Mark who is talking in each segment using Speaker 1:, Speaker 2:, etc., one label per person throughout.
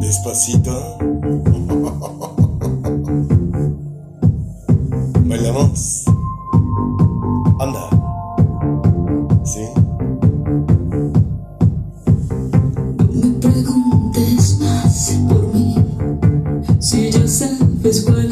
Speaker 1: Despacito. Bailamos. Anda. ¿Sí?
Speaker 2: No preguntes más por mí, si ya sabes cuál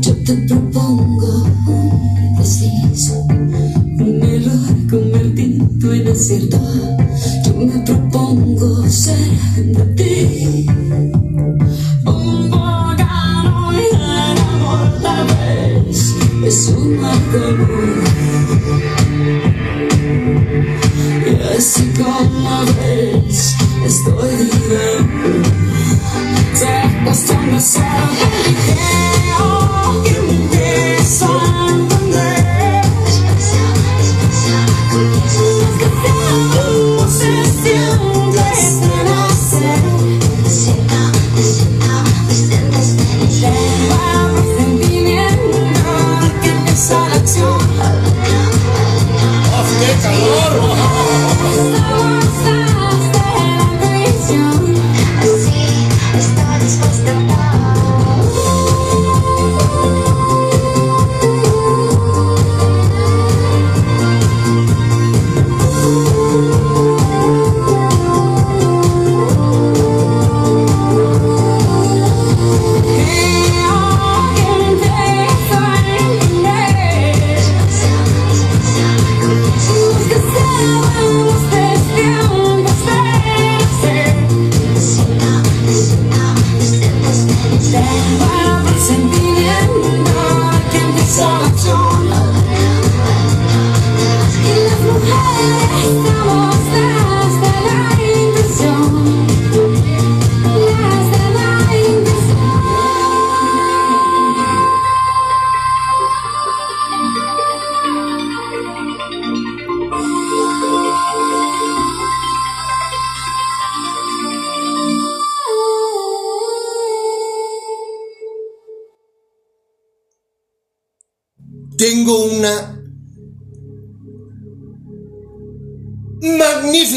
Speaker 2: Yo te propongo un desliz, un error convertido en acierto.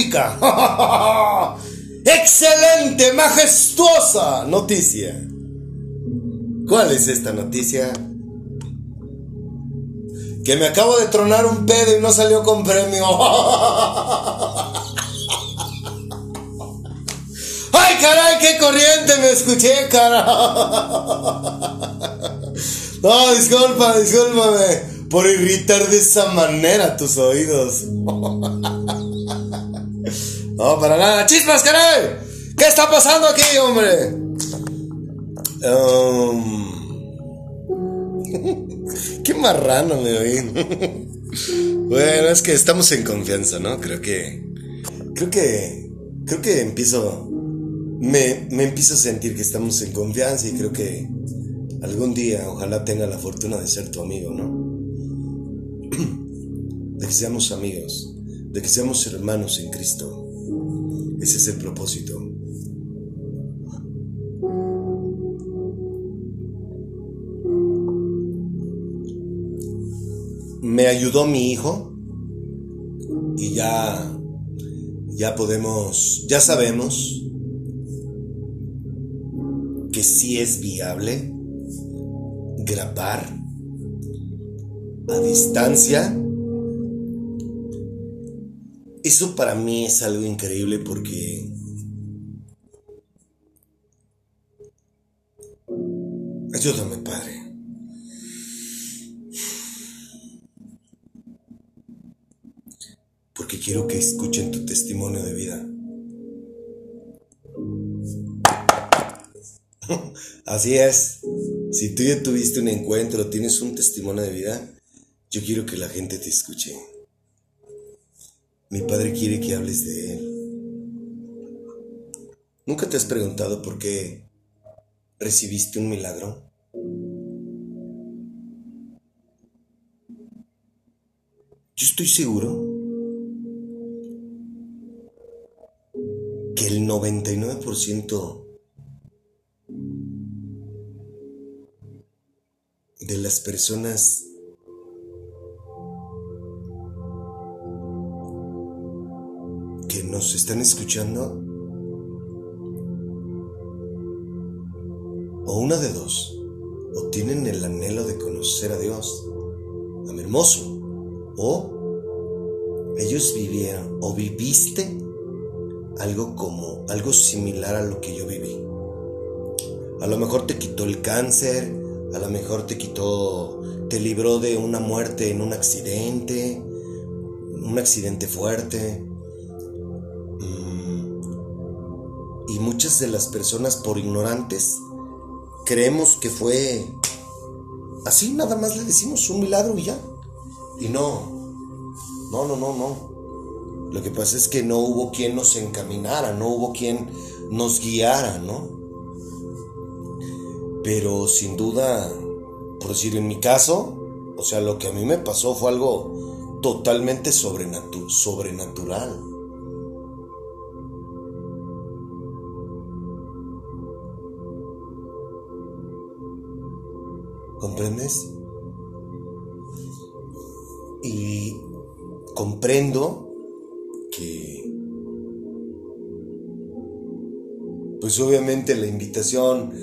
Speaker 1: excelente, majestuosa noticia. ¿Cuál es esta noticia? Que me acabo de tronar un pedo y no salió con premio. ¡Ay, caray, qué corriente me escuché, cara! No, disculpa, discúlpame por irritar de esa manera tus oídos. No, para nada. ¡Chispas, caray! ¿Qué está pasando aquí, hombre? Um, Qué marrano me oí. Bueno, es que estamos en confianza, ¿no? Creo que. Creo que. Creo que empiezo. Me, me empiezo a sentir que estamos en confianza y creo que algún día ojalá tenga la fortuna de ser tu amigo, ¿no? De que seamos amigos, de que seamos hermanos en Cristo. Ese es el propósito. Me ayudó mi hijo y ya ya podemos, ya sabemos que sí es viable grabar a distancia. Eso para mí es algo increíble porque ayúdame, Padre. Porque quiero que escuchen tu testimonio de vida. Así es. Si tú ya tuviste un encuentro, tienes un testimonio de vida, yo quiero que la gente te escuche. Mi padre quiere que hables de él. ¿Nunca te has preguntado por qué recibiste un milagro? Yo estoy seguro que el 99% de las personas nos están escuchando, o una de dos, o tienen el anhelo de conocer a Dios, a mi hermoso, o ellos vivieron, o viviste algo como, algo similar a lo que yo viví. A lo mejor te quitó el cáncer, a lo mejor te quitó, te libró de una muerte en un accidente, un accidente fuerte. Y muchas de las personas por ignorantes creemos que fue así, nada más le decimos un milagro y ya. Y no, no, no, no, no. Lo que pasa es que no hubo quien nos encaminara, no hubo quien nos guiara, ¿no? Pero sin duda, por decir en mi caso, o sea, lo que a mí me pasó fue algo totalmente sobrenatural. Y comprendo que, pues obviamente la invitación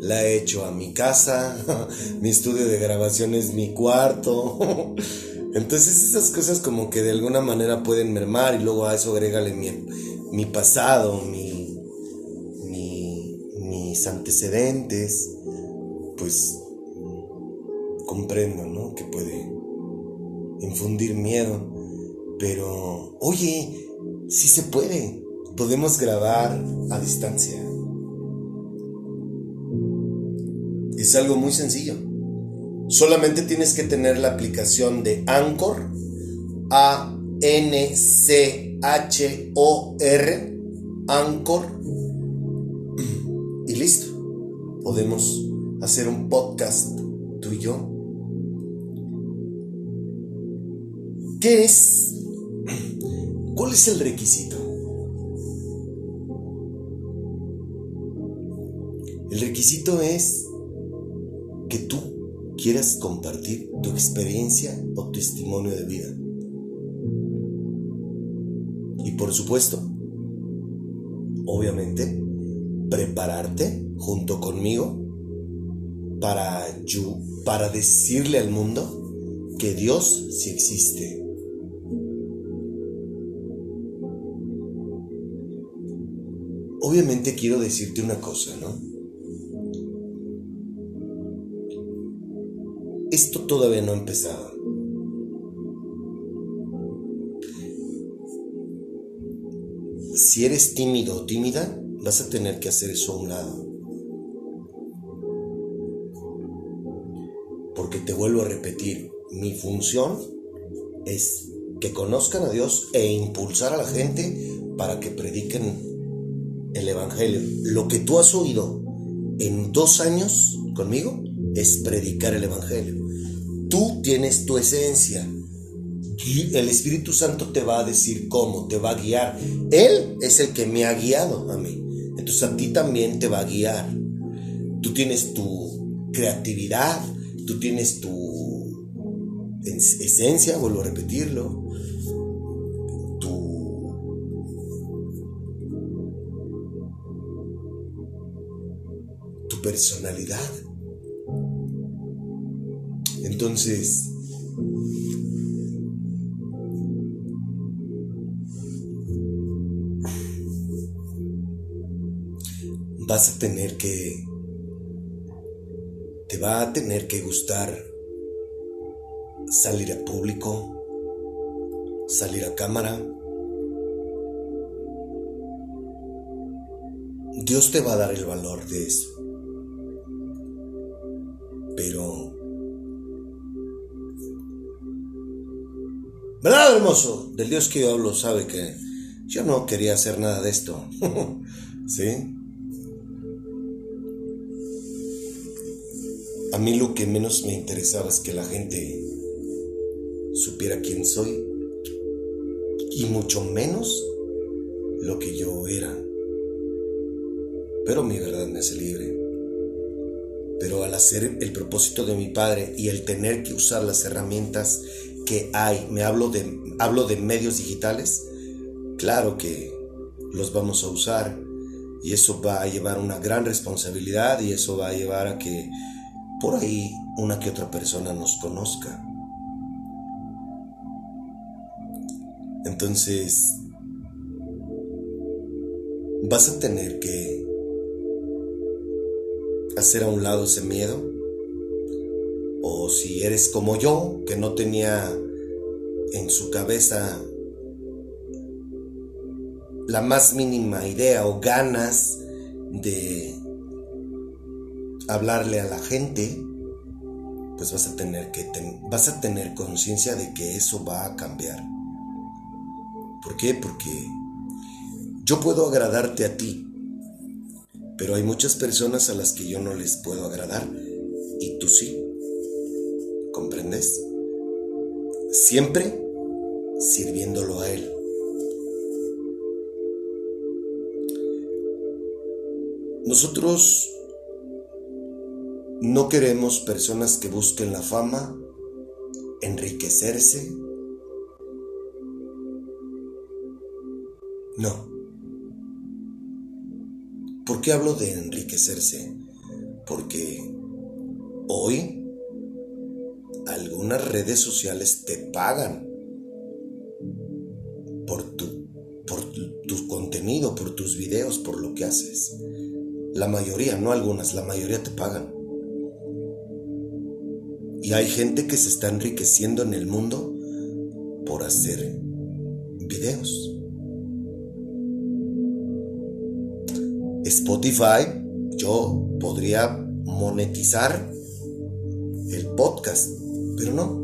Speaker 1: la he hecho a mi casa, mi estudio de grabación es mi cuarto. Entonces esas cosas como que de alguna manera pueden mermar y luego a eso agrégale mi, mi pasado, mi, mis antecedentes, pues comprendo, ¿no? Que puede infundir miedo. Pero, oye, sí se puede. Podemos grabar a distancia. Es algo muy sencillo. Solamente tienes que tener la aplicación de Anchor, A N C H O R, Anchor y listo. Podemos hacer un podcast tú y yo ¿Qué es? ¿Cuál es el requisito? El requisito es que tú quieras compartir tu experiencia o testimonio de vida. Y por supuesto, obviamente, prepararte junto conmigo para, para decirle al mundo que Dios sí existe obviamente quiero decirte una cosa, ¿no? Esto todavía no ha empezado. Si eres tímido o tímida, vas a tener que hacer eso a un lado. Porque te vuelvo a repetir, mi función es que conozcan a Dios e impulsar a la gente para que prediquen el Evangelio. Lo que tú has oído en dos años conmigo es predicar el Evangelio. Tú tienes tu esencia. El Espíritu Santo te va a decir cómo, te va a guiar. Él es el que me ha guiado a mí. Entonces a ti también te va a guiar. Tú tienes tu creatividad, tú tienes tu esencia, vuelvo a repetirlo, personalidad. Entonces, vas a tener que, te va a tener que gustar salir a público, salir a cámara. Dios te va a dar el valor de eso. Pero... ¿Verdad, hermoso? Del Dios que yo hablo sabe que yo no quería hacer nada de esto. ¿Sí? A mí lo que menos me interesaba es que la gente supiera quién soy y mucho menos lo que yo era. Pero mi verdad me hace libre. Pero al hacer el propósito de mi padre y el tener que usar las herramientas que hay, me hablo de, hablo de medios digitales, claro que los vamos a usar y eso va a llevar una gran responsabilidad y eso va a llevar a que por ahí una que otra persona nos conozca. Entonces, vas a tener que hacer a un lado ese miedo. O si eres como yo, que no tenía en su cabeza la más mínima idea o ganas de hablarle a la gente, pues vas a tener que vas a tener conciencia de que eso va a cambiar. ¿Por qué? Porque yo puedo agradarte a ti, pero hay muchas personas a las que yo no les puedo agradar y tú sí. ¿Comprendes? Siempre sirviéndolo a Él. Nosotros no queremos personas que busquen la fama, enriquecerse. No. ¿Por qué hablo de enriquecerse? Porque hoy algunas redes sociales te pagan por tu, por contenido, por tus videos, por lo que haces. La mayoría, no algunas, la mayoría te pagan. Y hay gente que se está enriqueciendo en el mundo por hacer videos. Spotify, yo podría monetizar el podcast, pero no.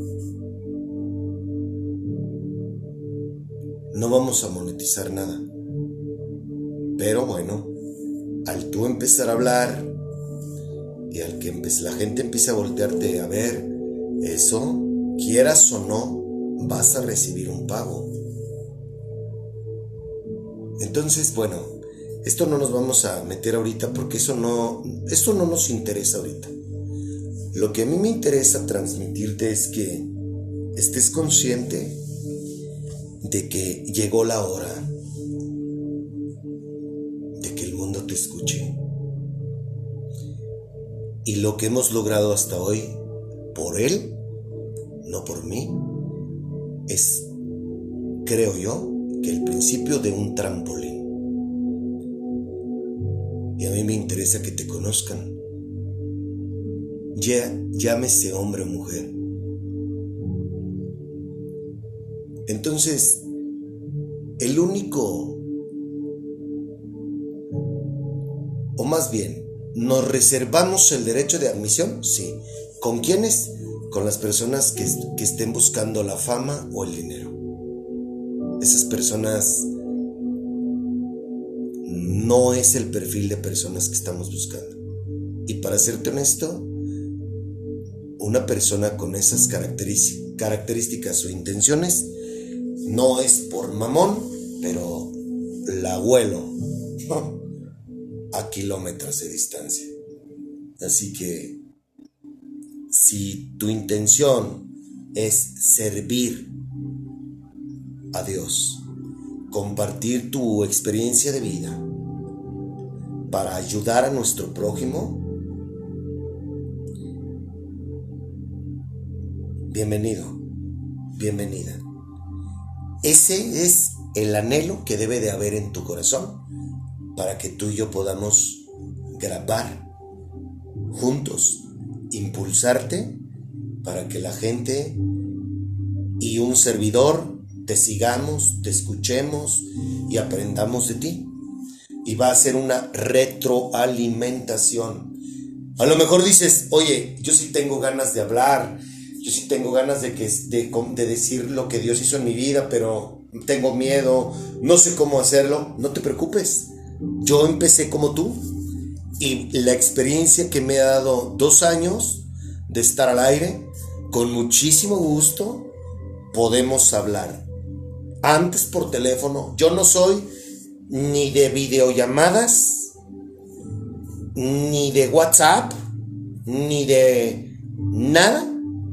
Speaker 1: No vamos a monetizar nada. Pero bueno, al tú empezar a hablar y al que la gente empiece a voltearte a ver, eso, quieras o no, vas a recibir un pago. Entonces, bueno, esto no nos vamos a meter ahorita porque eso no, eso no nos interesa ahorita. Lo que a mí me interesa transmitirte es que estés consciente de que llegó la hora de que el mundo te escuche. Y lo que hemos logrado hasta hoy, por él, no por mí, es, creo yo, que el principio de un trampolín. Y a mí me interesa que te conozcan. Ya, llámese hombre o mujer. Entonces, el único, o más bien, ¿nos reservamos el derecho de admisión? Sí. ¿Con quiénes? Con las personas que, que estén buscando la fama o el dinero. Esas personas no es el perfil de personas que estamos buscando. Y para serte honesto, una persona con esas características o intenciones no es por mamón, pero la vuelo a kilómetros de distancia. Así que si tu intención es servir a Dios, compartir tu experiencia de vida para ayudar a nuestro prójimo, bienvenido, bienvenida. Ese es el anhelo que debe de haber en tu corazón para que tú y yo podamos grabar juntos, impulsarte para que la gente y un servidor te sigamos, te escuchemos y aprendamos de ti. Y va a ser una retroalimentación. A lo mejor dices, oye, yo sí tengo ganas de hablar, yo sí tengo ganas de, que, de, de decir lo que Dios hizo en mi vida, pero tengo miedo, no sé cómo hacerlo. No te preocupes, yo empecé como tú y la experiencia que me ha dado dos años de estar al aire, con muchísimo gusto podemos hablar. Antes por teléfono, yo no soy ni de videollamadas, ni de WhatsApp, ni de nada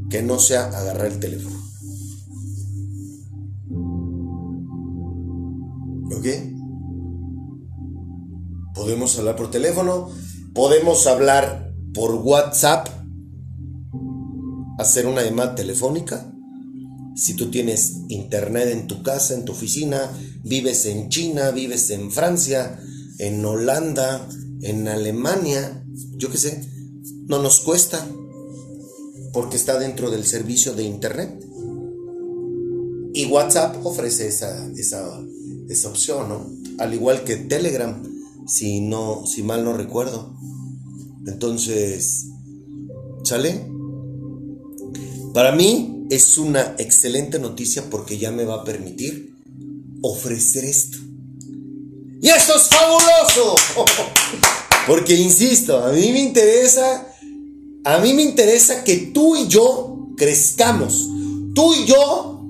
Speaker 1: que no sea agarrar el teléfono. ¿Ok? Podemos hablar por teléfono, podemos hablar por WhatsApp, hacer una llamada telefónica. Si tú tienes internet en tu casa, en tu oficina, vives en China, vives en Francia, en Holanda, en Alemania, yo qué sé, no nos cuesta porque está dentro del servicio de internet. Y WhatsApp ofrece esa, esa, esa opción, ¿no? Al igual que Telegram, si no, si mal no recuerdo. Entonces, ¿sale? Para mí es una excelente noticia porque ya me va a permitir ofrecer esto. Y esto es fabuloso. Porque insisto, a mí me interesa, a mí me interesa que tú y yo crezcamos. Tú y yo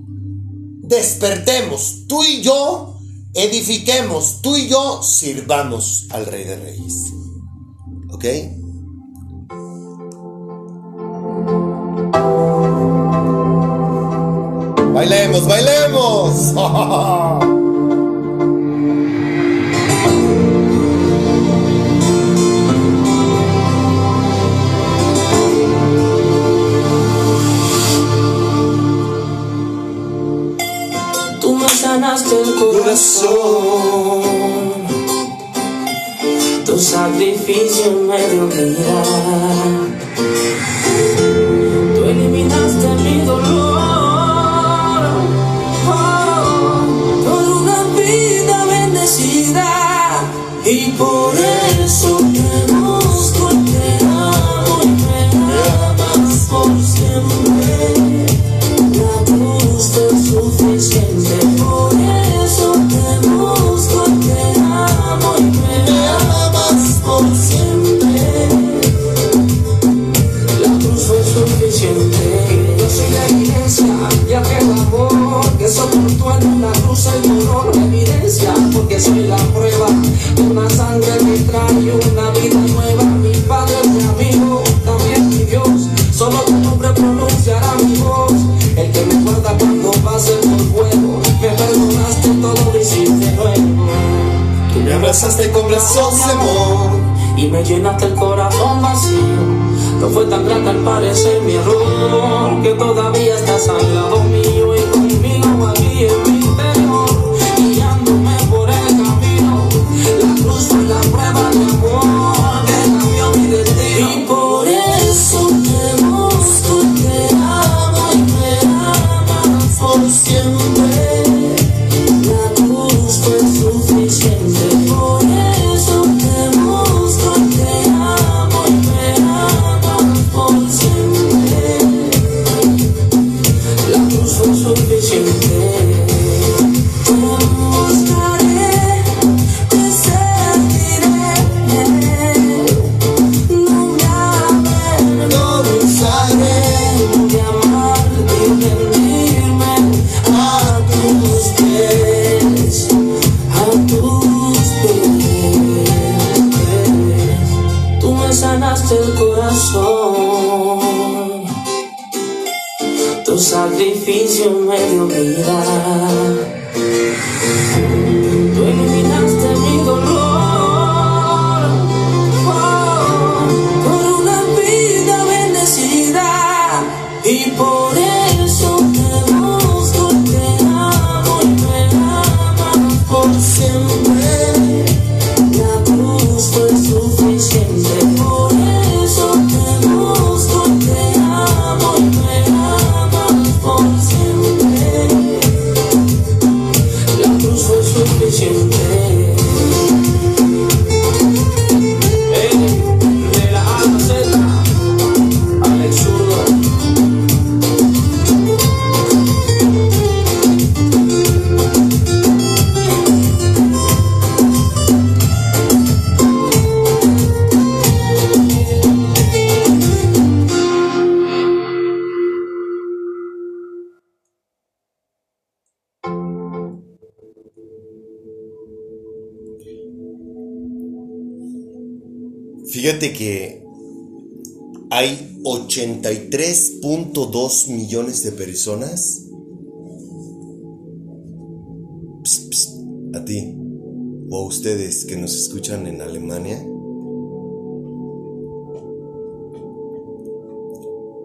Speaker 1: despertemos. Tú y yo edifiquemos. Tú y yo sirvamos al Rey de Reyes. ¿Ok? Bailemos, bailemos.
Speaker 2: Tú me sanaste el corazón. Tu sacrificio me dio vida. Por eso te busco te amo y me amas por siempre. La cruz fue suficiente, por eso te busco te amo y me amas por siempre. La cruz fue suficiente. Yo soy la evidencia y aquel amor que soportó en una cruz el dolor. La evidencia porque soy la prueba de
Speaker 1: amor.
Speaker 2: y me llenaste el corazón vacío. No fue tan grande al parecer mi error, que todavía estás al lado mío
Speaker 1: Fíjate que hay 83.2 millones de personas. a ti o a ustedes que nos escuchan en Alemania.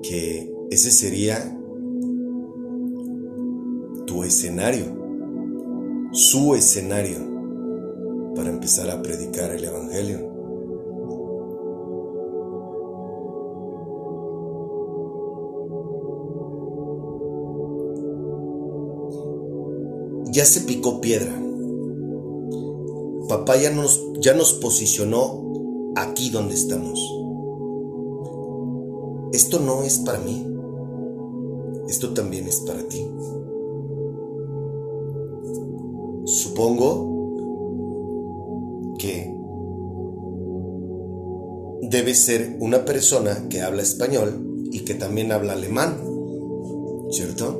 Speaker 1: Que ese sería tu escenario, su escenario para empezar a predicar el Evangelio. Ya se picó piedra. Papá ya nos, ya nos posicionó aquí donde estamos. Esto no es para mí. Esto también es para ti. Supongo que debe ser una persona que habla español y que también habla alemán. ¿Cierto?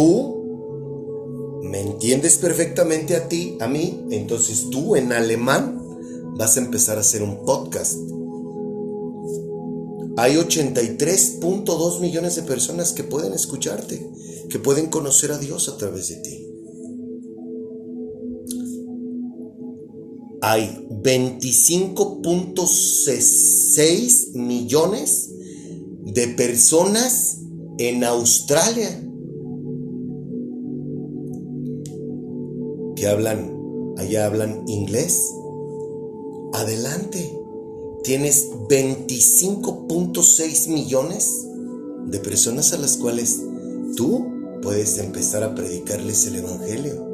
Speaker 1: Tú me entiendes perfectamente a ti, a mí, entonces tú en alemán vas a empezar a hacer un podcast. Hay 83.2 millones de personas que pueden escucharte, que pueden conocer a Dios a través de ti. Hay 25.6 millones de personas en Australia que hablan, allá hablan inglés, adelante. Tienes 25.6 millones de personas a las cuales tú puedes empezar a predicarles el Evangelio.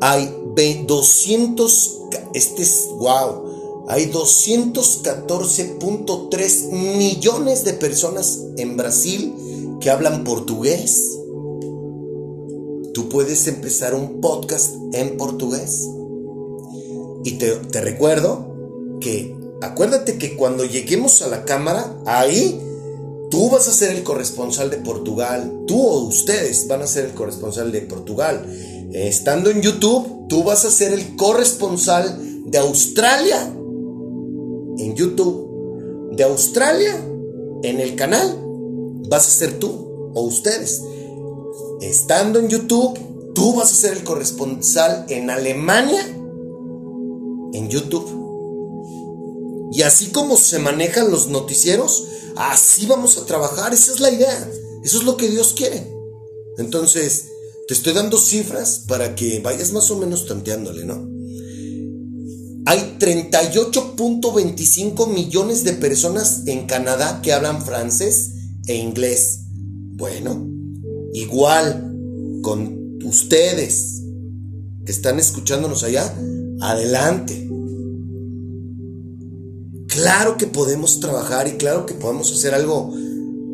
Speaker 1: Hay 200, este es wow, hay 214.3 millones de personas en Brasil que hablan portugués puedes empezar un podcast en portugués. Y te, recuerdo que, acuérdate que cuando lleguemos a la cámara, ahí tú vas a ser el corresponsal de Portugal, tú o ustedes van a ser el corresponsal de Portugal. estando en YouTube, tú vas a ser el corresponsal de Australia. En YouTube. De Australia, en el canal, vas a ser tú o ustedes estando en YouTube, tú vas a ser el corresponsal en Alemania en YouTube. Y así como se manejan los noticieros, así vamos a trabajar. Esa es la idea. Eso es lo que Dios quiere. Entonces, te estoy dando cifras para que vayas más o menos tanteándole, ¿no? Hay 38.25 millones de personas en Canadá que hablan francés e inglés. Bueno, igual con ustedes que están escuchándonos allá, adelante. Claro que podemos trabajar y claro que podemos hacer algo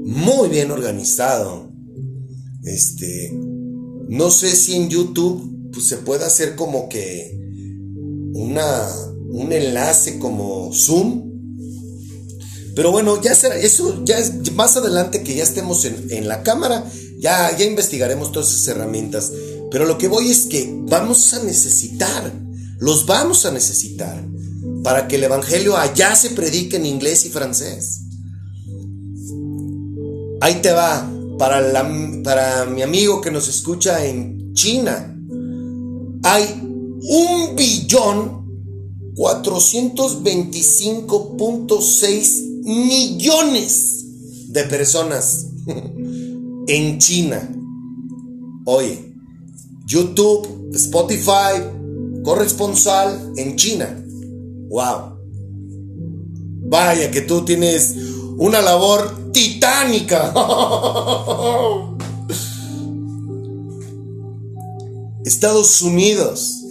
Speaker 1: muy bien organizado. Este, no sé si en YouTube pues, se puede hacer como que una, un enlace como Zoom. Pero bueno, ya será, eso ya es más adelante que ya estemos en, en la cámara ya, ya investigaremos todas esas herramientas. Pero lo que voy es que vamos a necesitar, los vamos a necesitar, para que el Evangelio allá se predique en inglés y francés. Ahí te va, para, la, para mi amigo que nos escucha en China, hay un billón 425.6 millones de personas en China. Oye, YouTube, Spotify, corresponsal en China. Wow. Vaya que tú tienes una labor titánica. Estados Unidos.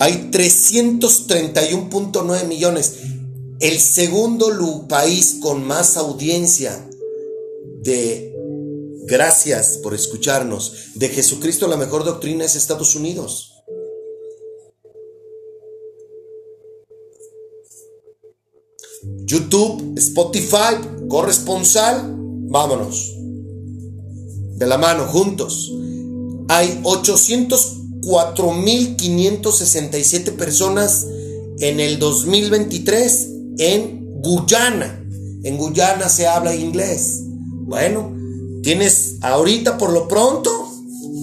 Speaker 1: Hay 331.9 millones. El segundo país con más audiencia de gracias por escucharnos de Jesucristo la mejor doctrina es Estados Unidos. YouTube, Spotify, corresponsal, vámonos. De la mano, juntos. Hay 804.567 personas en el 2023 en Guyana. En Guyana se habla inglés. Bueno, tienes ahorita por lo pronto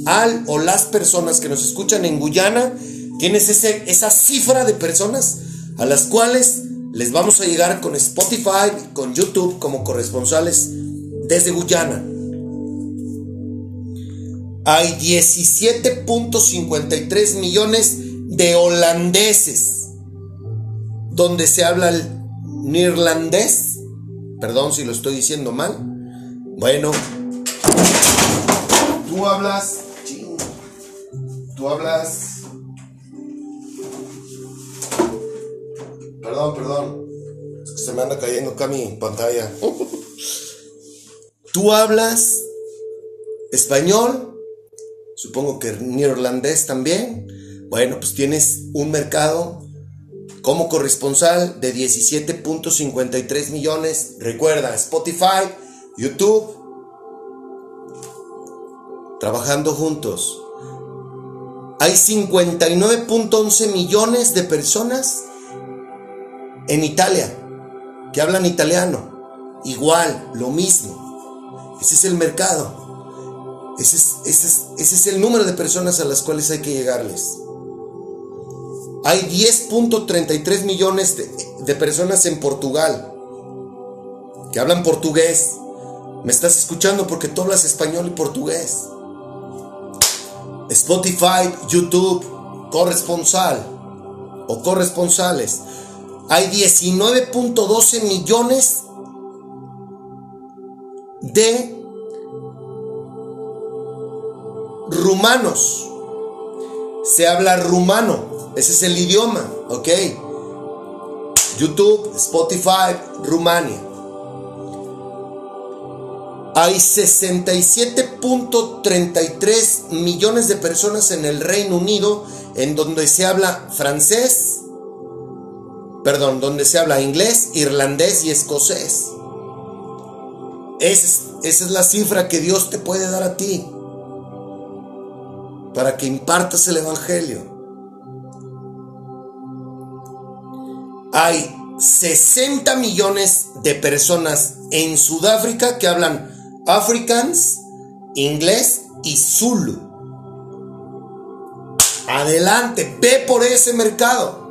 Speaker 1: al o las personas que nos escuchan en Guyana, tienes ese, esa cifra de personas a las cuales les vamos a llegar con Spotify, con YouTube como corresponsales desde Guyana. Hay 17.53 millones de holandeses donde se habla el neerlandés. Perdón si lo estoy diciendo mal. Bueno, tú hablas. Tú hablas Perdón, perdón. Se me anda cayendo acá mi pantalla. ¿Tú hablas español? Supongo que neerlandés también. Bueno, pues tienes un mercado como corresponsal de 17.53 millones. Recuerda, Spotify, YouTube, trabajando juntos. Hay 59.11 millones de personas en Italia, que hablan italiano, igual, lo mismo. Ese es el mercado. Ese es, el número de personas a las cuales hay que llegarles. Hay 10.33 millones de, de personas en Portugal que hablan portugués. Me estás escuchando porque tú hablas español y portugués. Spotify, YouTube, corresponsal o corresponsales hay 19.12 millones de rumanos. Se habla rumano. Ese es el idioma, ¿ok? YouTube, Spotify, Rumania. Hay 67.33 millones de personas en el Reino Unido en donde se habla francés, perdón, donde se habla inglés, irlandés y escocés. esa es la cifra que Dios te puede dar a ti para que impartas el Evangelio. Hay 60 millones de personas en Sudáfrica que hablan africans, inglés y zulu. Adelante, ve por ese mercado.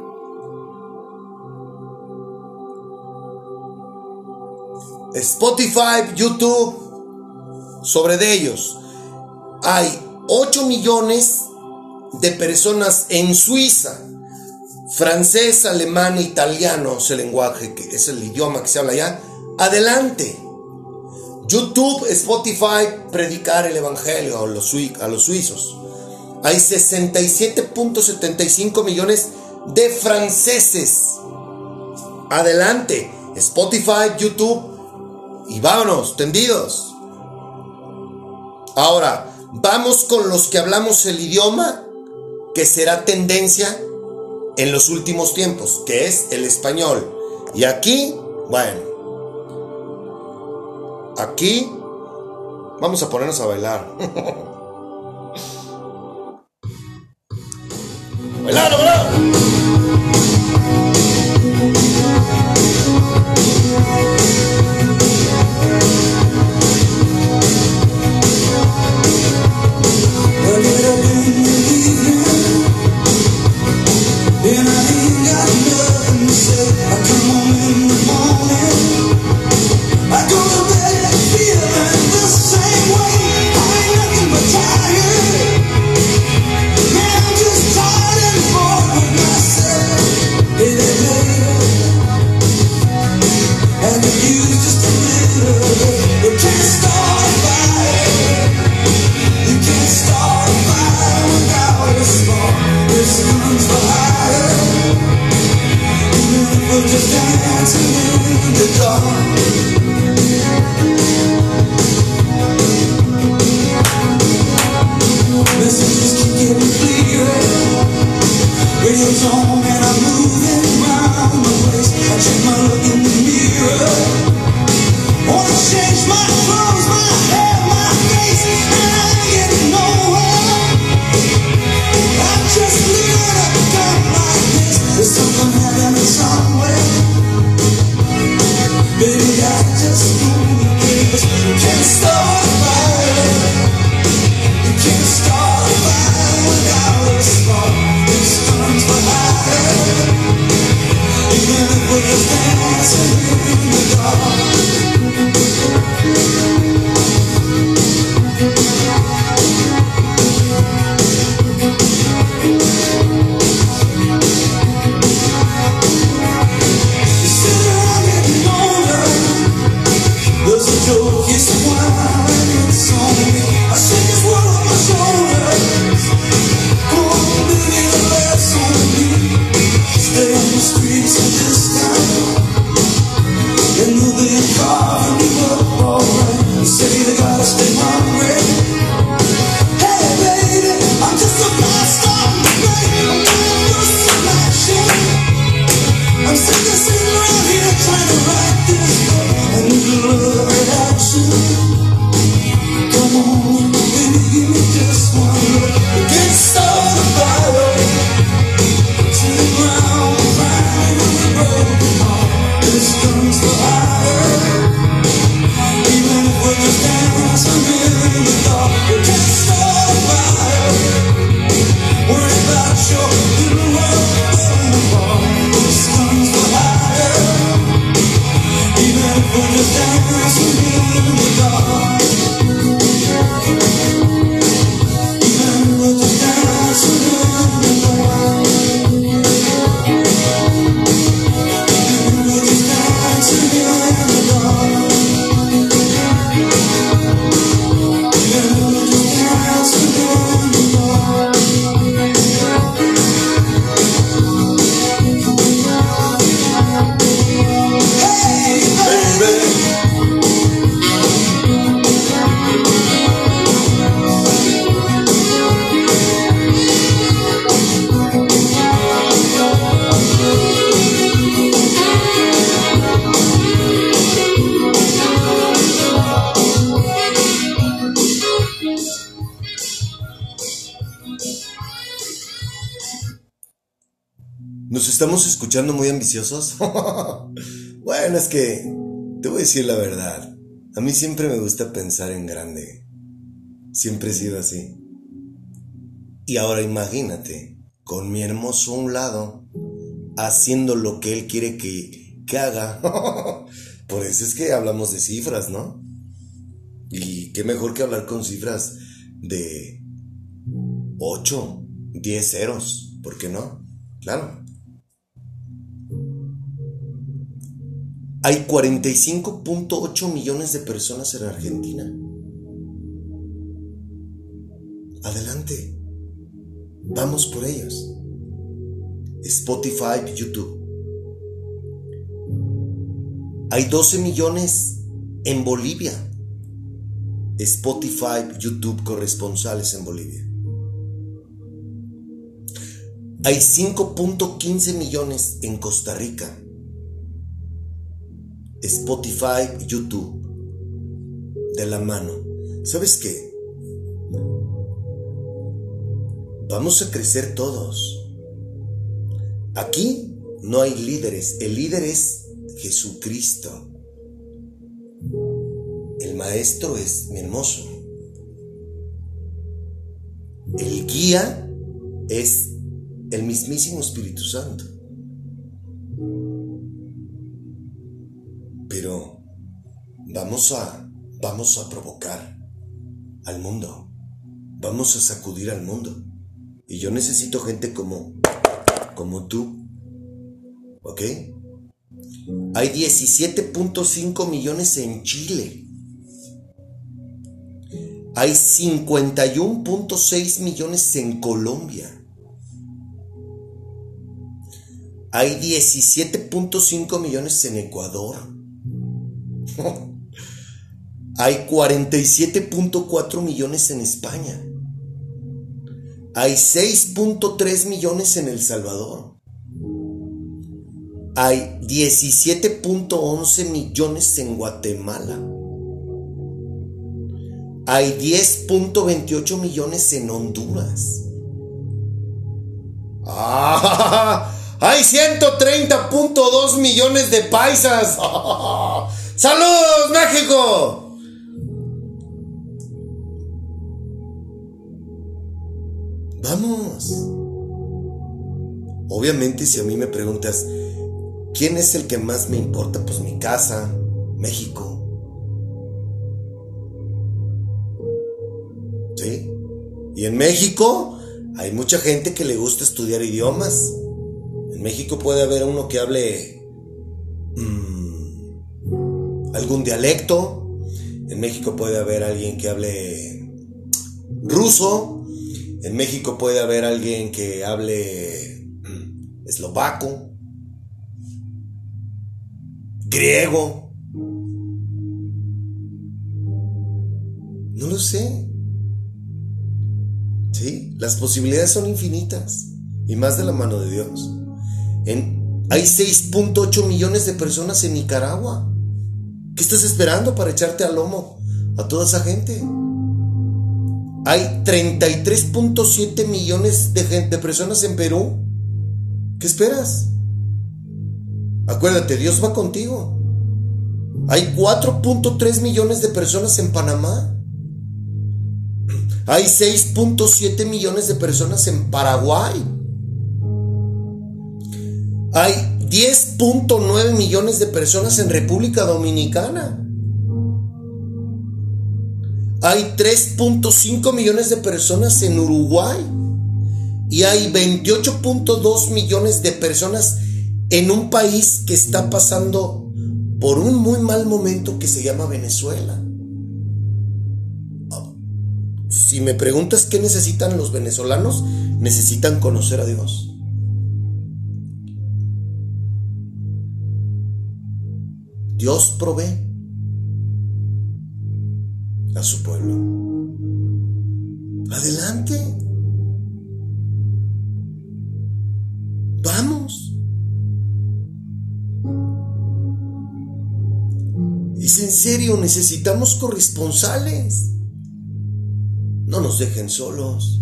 Speaker 1: Spotify, YouTube, sobre de ellos. Hay 8 millones de personas en Suiza. Francés, alemán, italiano es el lenguaje, que es el idioma que se habla allá. Adelante. YouTube, Spotify, predicar el Evangelio a los, a los suizos. Hay 67.75 millones de franceses. Adelante. Spotify, YouTube, y vámonos, tendidos. Ahora, vamos con los que hablamos el idioma que será tendencia en los últimos tiempos, que es el español. Y aquí, bueno, aquí vamos a ponernos a bailar. bailar, bailar. Thank dancing in the dark escuchando muy ambiciosos? bueno, es que te voy a decir la verdad. A mí siempre me gusta pensar en grande. Siempre he sido así. Y ahora imagínate, con mi hermoso a un lado, haciendo lo que él quiere que, que haga. Por eso es que hablamos de cifras, ¿no? Y qué mejor que hablar con cifras de 8, 10 ceros, ¿por qué no? Claro. Hay 45.8 millones de personas en Argentina. Adelante. Vamos por ellos. Spotify, YouTube. Hay 12 millones en Bolivia. Spotify, YouTube corresponsales en Bolivia. Hay 5.15 millones en Costa Rica. Spotify, YouTube. De la mano. ¿Sabes qué? Vamos a crecer todos. Aquí no hay líderes. El líder es Jesucristo. El maestro es mi hermoso. El guía es el mismísimo Espíritu Santo. Pero vamos a vamos a provocar al mundo. Vamos a sacudir al mundo. Y yo necesito gente como como tú. ¿Ok? Hay 17.5 millones en Chile. Hay 51.6 millones en Colombia. Hay 17.5 millones en Ecuador. Hay 47.4 millones en España. Hay 6.3 millones en El Salvador. Hay 17.11 millones en Guatemala. Hay 10.28 millones en Honduras. ¡Ah! Hay 130.2 millones de paisas. ¡Saludos, México! Vamos. Obviamente si a mí me preguntas, ¿quién es el que más me importa? Pues mi casa, México. ¿Sí? Y en México hay mucha gente que le gusta estudiar idiomas. En México puede haber uno que hable algún dialecto. En México puede haber alguien que hable ruso. En México puede haber alguien que hable mm, eslovaco, griego. No lo sé. Sí, las posibilidades son infinitas y más de la mano de Dios. En, hay 6.8 millones de personas en Nicaragua. ¿Qué estás esperando para echarte al lomo a toda esa gente? Hay 33.7 millones de, de personas en Perú. ¿Qué esperas? Acuérdate, Dios va contigo. Hay 4.3 millones de personas en Panamá. Hay 6.7 millones de personas en Paraguay. Hay 10.9 millones de personas en República Dominicana. Hay 3.5 millones de personas en Uruguay y hay 28.2 millones de personas en un país que está pasando por un muy mal momento que se llama Venezuela. Si me preguntas qué necesitan los venezolanos, necesitan conocer a Dios. Dios provee a su pueblo. Adelante. Vamos. Es en serio, necesitamos corresponsales. No nos dejen solos.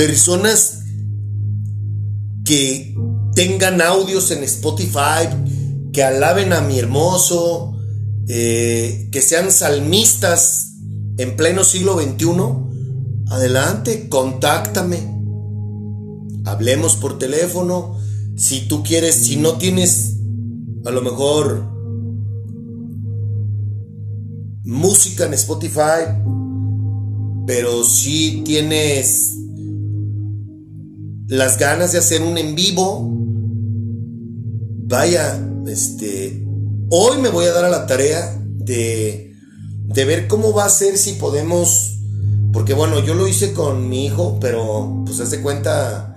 Speaker 1: personas que tengan audios en Spotify, que alaben a mi hermoso, eh, que sean salmistas en pleno siglo XXI, adelante, contáctame. Hablemos por teléfono. Si tú quieres, si no tienes a lo mejor música en Spotify, pero si tienes las ganas de hacer un en vivo, vaya, este, hoy me voy a dar a la tarea de, de ver cómo va a ser si podemos, porque bueno, yo lo hice con mi hijo, pero pues hace cuenta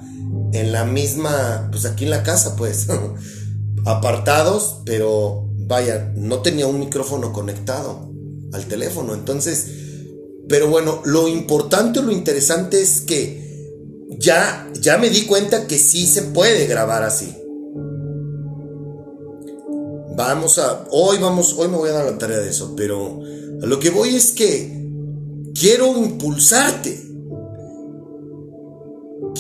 Speaker 1: en la misma, pues aquí en la casa, pues, apartados, pero vaya, no tenía un micrófono conectado al teléfono, entonces, pero bueno, lo importante, lo interesante es que ya, ya me di cuenta que sí se puede grabar así. Vamos a, hoy vamos, hoy me voy a dar la tarea de eso, pero a lo que voy es que quiero impulsarte.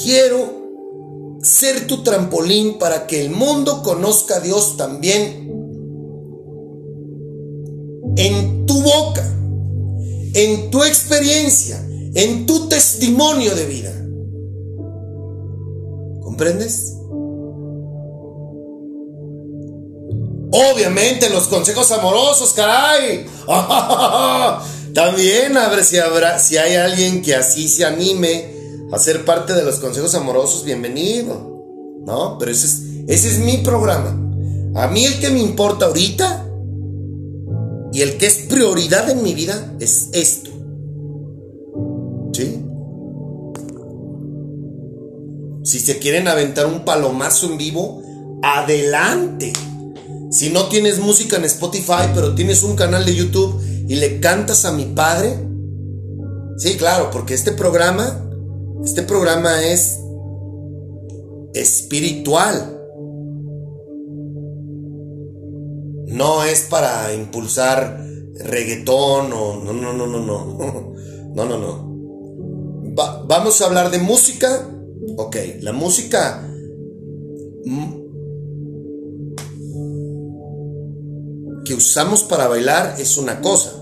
Speaker 1: Quiero ser tu trampolín para que el mundo conozca a Dios también en tu boca, en tu experiencia, en tu testimonio de vida. ¿Comprendes? Obviamente los consejos amorosos, caray. También ver si habrá, si hay alguien que así se anime a ser parte de los consejos amorosos, bienvenido. ¿No? Pero ese es, ese es mi programa. A mí el que me importa ahorita y el que es prioridad en mi vida es esto. Si se quieren aventar un palomazo en vivo, adelante. Si no tienes música en Spotify, pero tienes un canal de YouTube y le cantas a mi padre. Sí, claro, porque este programa, este programa es espiritual. No es para impulsar reggaetón o no, no, no, no, no. No, no, no. vamos a hablar de música Ok, la música... que usamos para bailar es una cosa,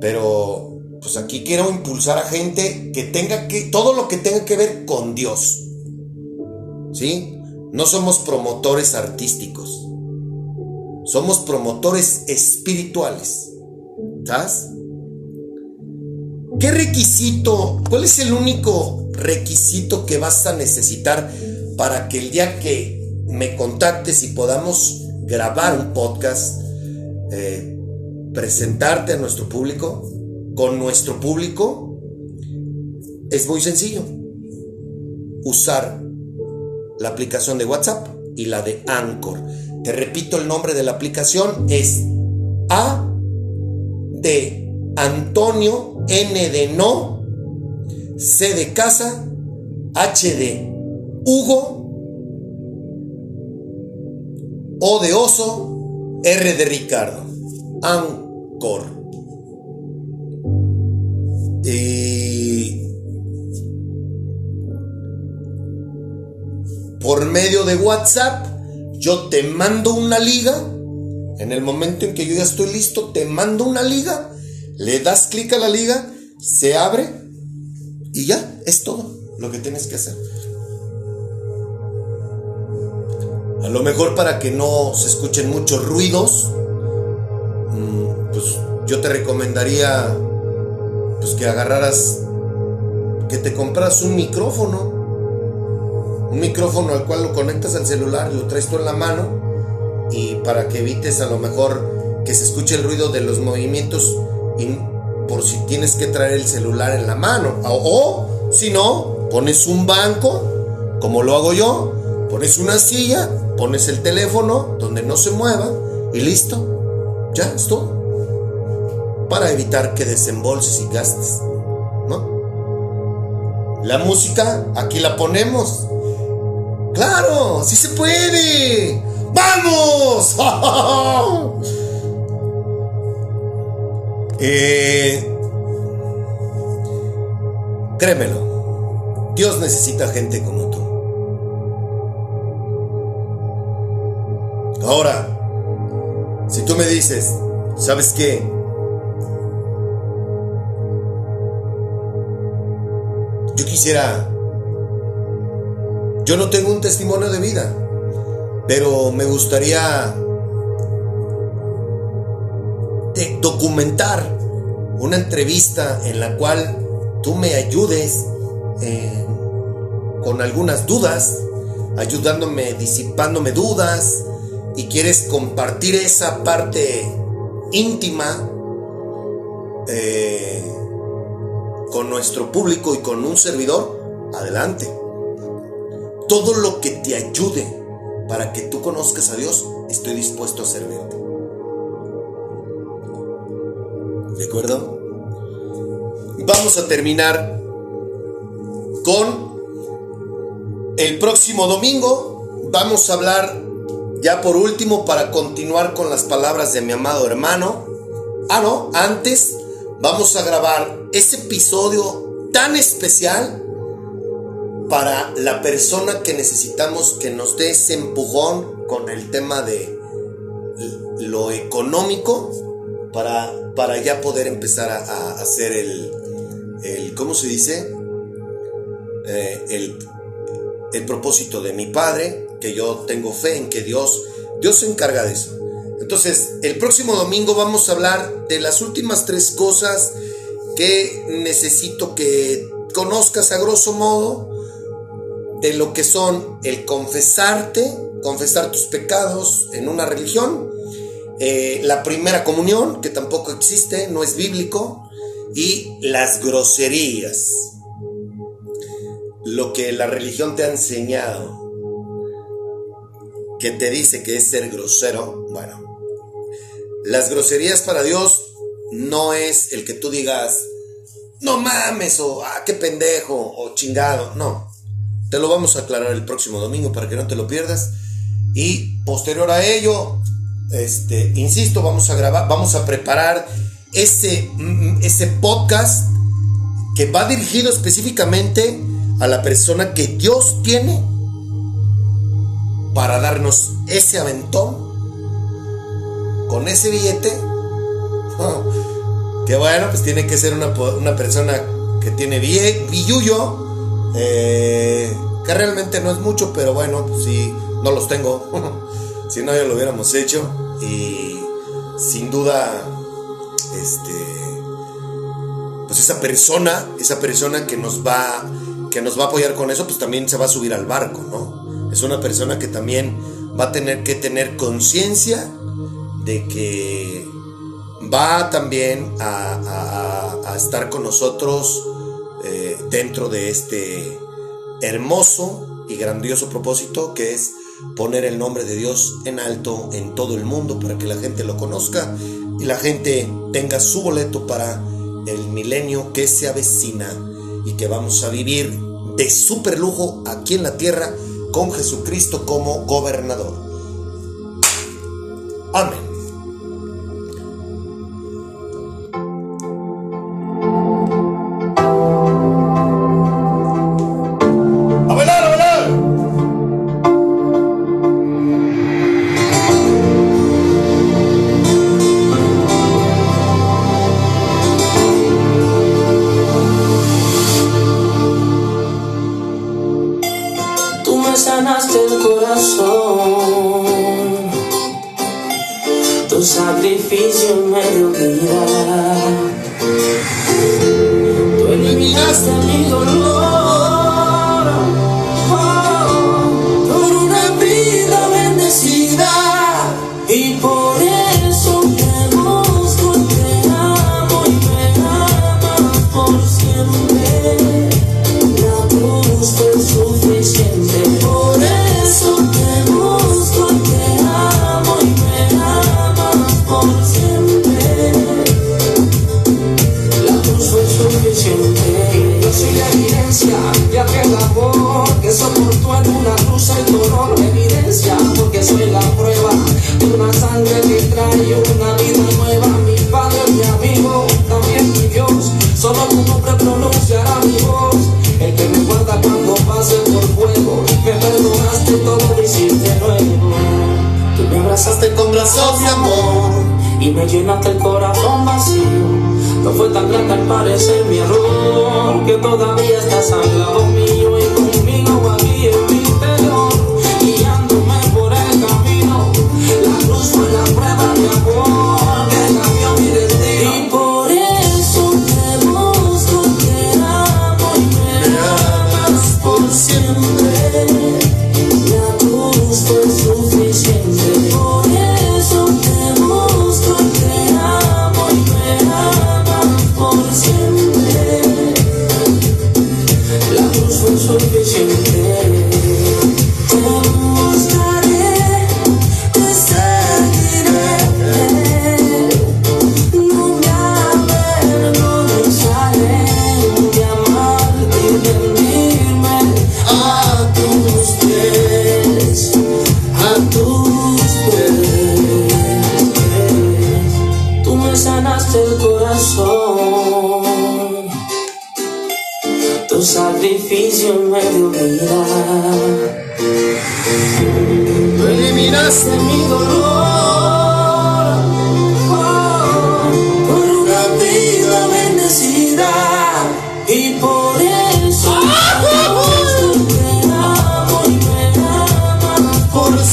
Speaker 1: pero pues aquí quiero impulsar a gente que tenga que todo lo que tenga que ver con Dios. ¿Sí? No somos promotores artísticos. Somos promotores espirituales. ¿Sabes? ¿Qué requisito? ¿Cuál es el único requisito que vas a necesitar para que el día que me contactes y podamos grabar un podcast, eh, presentarte a nuestro público, con nuestro público, es muy sencillo. Usar la aplicación de WhatsApp y la de Anchor. Te repito, el nombre de la aplicación es A de Antonio N de no, C de casa, H de Hugo, O de oso, R de Ricardo. Ancor. Y por medio de WhatsApp, yo te mando una liga. En el momento en que yo ya estoy listo, te mando una liga le das clic a la liga, se abre y ya, es todo lo que tienes que hacer. A lo mejor para que no se escuchen muchos ruidos, mm, pues yo te recomendaría pues que agarraras, que te compras un micrófono, un micrófono al cual lo conectas al celular, lo traes tú en la mano y para que evites a lo mejor que se escuche el ruido de los movimientos por si tienes que traer el celular en la mano. O, si no, pones un banco, como lo hago yo, pones una silla, pones el teléfono donde no se mueva y listo. Ya es todo. Para evitar que desembolses y gastes. ¿No? La música, aquí la ponemos. Claro, sí se puede. ¡Vamos! Eh, créemelo, Dios necesita gente como tú. Ahora, si tú me dices, ¿sabes qué? Yo quisiera... Yo no tengo un testimonio de vida, pero me gustaría documentar una entrevista en la cual tú me ayudes eh, con algunas dudas, ayudándome, disipándome dudas, y quieres compartir esa parte íntima eh, con nuestro público y con un servidor, adelante. Todo lo que te ayude para que tú conozcas a Dios, estoy dispuesto a servirte. ¿De acuerdo? Vamos a terminar con el próximo domingo. Vamos a hablar ya por último, para continuar con las palabras de mi amado hermano. Ah, no, antes vamos a grabar ese episodio tan especial para la persona que necesitamos que nos dé ese empujón con el tema de lo económico para, para ya poder empezar a, hacer el, el, ¿cómo se dice? Eh, el, el propósito de mi padre, que yo tengo fe en que Dios, Dios se encarga de eso. Entonces, el próximo domingo vamos a hablar de las últimas tres cosas que necesito que conozcas a grosso modo de lo que son el confesarte, confesar tus pecados en una religión, eh, la primera comunión, que tampoco existe, no es bíblico, y las groserías, lo que la religión te ha enseñado que te dice que es ser grosero, bueno, las groserías para Dios no es el que tú digas, no mames, o ah, qué pendejo, o chingado, no. Te lo vamos a aclarar el próximo domingo para que no te lo pierdas. Y posterior a ello, este, insisto, vamos a grabar, vamos a preparar ese, ese podcast que va dirigido específicamente a la persona que Dios tiene para darnos ese aventón con ese billete. que bueno, pues tiene que ser una, persona que tiene billuyo, eh, que realmente no es mucho, pero bueno, pues sí, no los tengo. si no, ya lo hubiéramos hecho. Y sin duda, este, pues esa persona, esa persona que nos va, que nos va a apoyar con eso, pues también se va a subir al barco, ¿no? Es una persona que también va a tener que tener conciencia de que va también a, estar con nosotros eh, dentro de este hermoso y grandioso propósito que es poner el nombre de Dios en alto en todo el mundo para que la gente lo conozca y la gente tenga su boleto para el milenio que se avecina y que vamos a vivir de super lujo aquí en la tierra con Jesucristo como gobernador. Amén.
Speaker 2: nombre pronunciará mi voz. El que me guarda cuando pase por fuego Me perdonaste todo lo hiciste nuevo. Tú me abrazaste con brazos de amor Y me llenaste el corazón vacío. No fue tan grande al parecer mi error Que todavía estás al lado mío.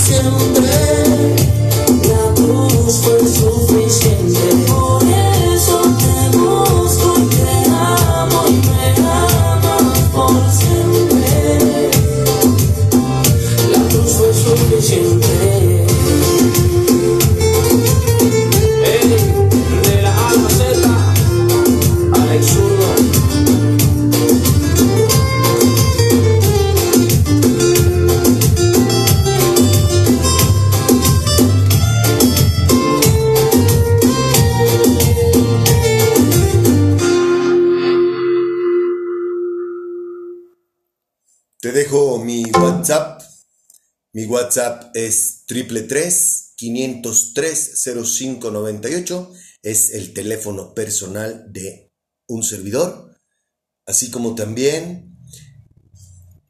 Speaker 2: Siempre. La cruz fue
Speaker 1: WhatsApp es triple tres 503 0598. Es el teléfono personal de un servidor. Así como también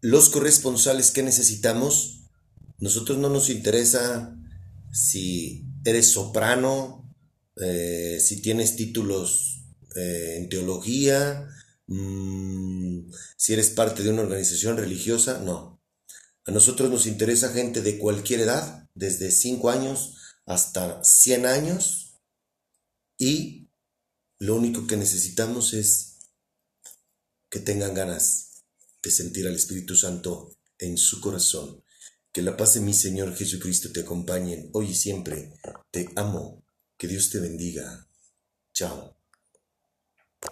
Speaker 1: los corresponsales que necesitamos. Nosotros no nos interesa si eres soprano, eh, si tienes títulos eh, en teología, mm, si eres parte de una organización religiosa, no. A nosotros nos interesa gente de cualquier edad, desde 5 años hasta 100 años, y lo único que necesitamos es que tengan ganas de sentir al Espíritu Santo en su corazón. Que la paz de mi Señor Jesucristo te acompañe hoy y siempre. Te amo. Que Dios te bendiga. Chao.